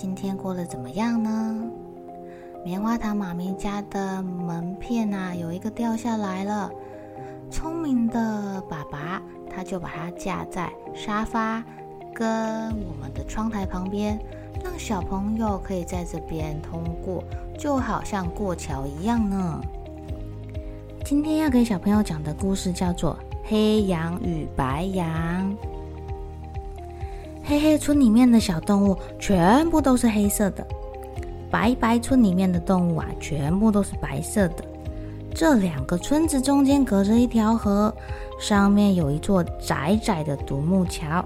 今天过得怎么样呢？棉花糖妈咪家的门片啊，有一个掉下来了。聪明的爸爸他就把它架在沙发跟我们的窗台旁边，让小朋友可以在这边通过，就好像过桥一样呢。今天要给小朋友讲的故事叫做《黑羊与白羊》。黑黑村里面的小动物全部都是黑色的，白白村里面的动物啊，全部都是白色的。这两个村子中间隔着一条河，上面有一座窄窄的独木桥。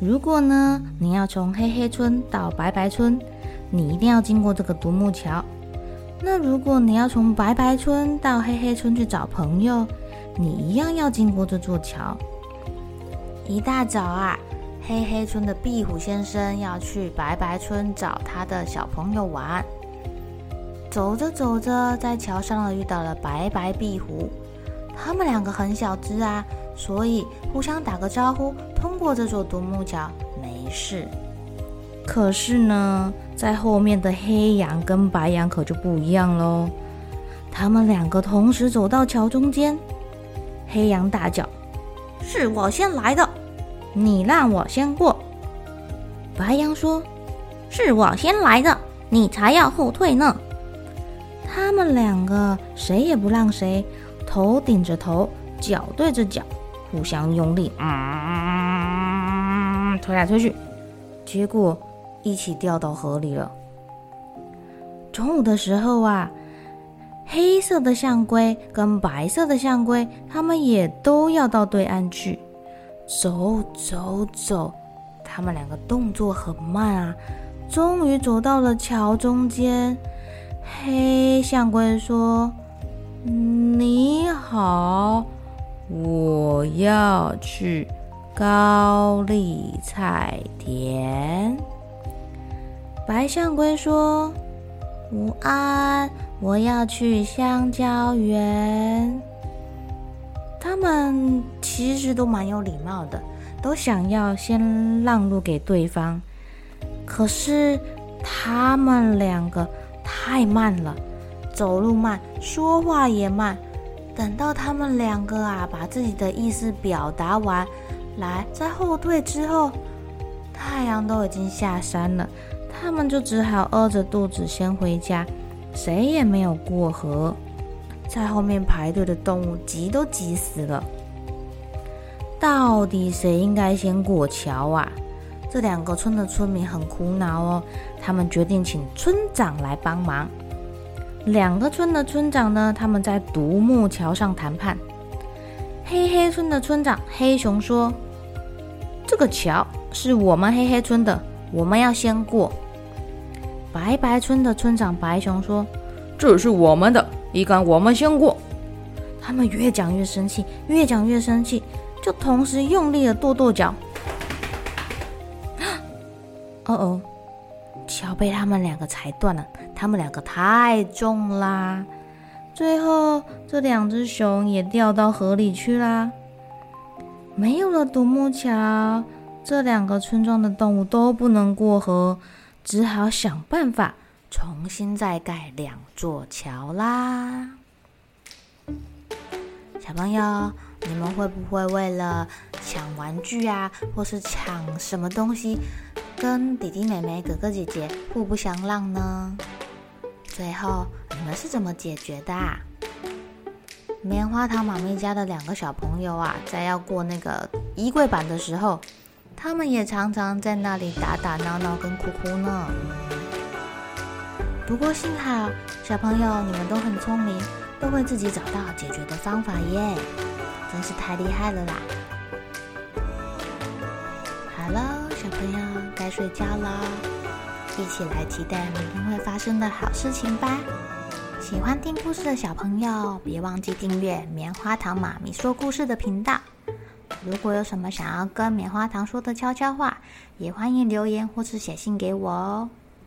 如果呢，你要从黑黑村到白白村，你一定要经过这个独木桥。那如果你要从白白村到黑黑村去找朋友，你一样要经过这座桥。一大早啊。黑黑村的壁虎先生要去白白村找他的小朋友玩。走着走着，在桥上遇到了白白壁虎，他们两个很小只啊，所以互相打个招呼，通过这座独木桥没事。可是呢，在后面的黑羊跟白羊可就不一样喽。他们两个同时走到桥中间，黑羊大叫：“是我先来的！”你让我先过，白羊说：“是我先来的，你才要后退呢。”他们两个谁也不让谁，头顶着头，脚对着脚，互相用力，嗯，推来推去，结果一起掉到河里了。中午的时候啊，黑色的象龟跟白色的象龟，他们也都要到对岸去。走走走，他们两个动作很慢啊，终于走到了桥中间。黑象龟说：“你好，我要去高丽菜田。”白象龟说：“午安，我要去香蕉园。”他们其实都蛮有礼貌的，都想要先让路给对方。可是他们两个太慢了，走路慢，说话也慢。等到他们两个啊，把自己的意思表达完，来在后退之后，太阳都已经下山了，他们就只好饿着肚子先回家，谁也没有过河。在后面排队的动物急都急死了。到底谁应该先过桥啊？这两个村的村民很苦恼哦。他们决定请村长来帮忙。两个村的村长呢，他们在独木桥上谈判。黑黑村的村长黑熊说：“这个桥是我们黑黑村的，我们要先过。”白白村的村长白熊说：“这是我们的。”一杆我们先过，他们越讲越生气，越讲越生气，就同时用力的跺跺脚。哦哦，桥被他们两个踩断了，他们两个太重啦。最后，这两只熊也掉到河里去啦。没有了独木桥，这两个村庄的动物都不能过河，只好想办法。重新再盖两座桥啦！小朋友，你们会不会为了抢玩具啊，或是抢什么东西，跟弟弟妹妹、哥哥姐姐互不相让呢？最后你们是怎么解决的啊？棉花糖妈咪家的两个小朋友啊，在要过那个衣柜板的时候，他们也常常在那里打打闹闹跟哭哭呢。不过幸好，小朋友你们都很聪明，都会自己找到解决的方法耶，真是太厉害了啦！好了，小朋友该睡觉了，一起来期待明天会发生的好事情吧。喜欢听故事的小朋友，别忘记订阅棉花糖妈咪说故事的频道。如果有什么想要跟棉花糖说的悄悄话，也欢迎留言或是写信给我哦。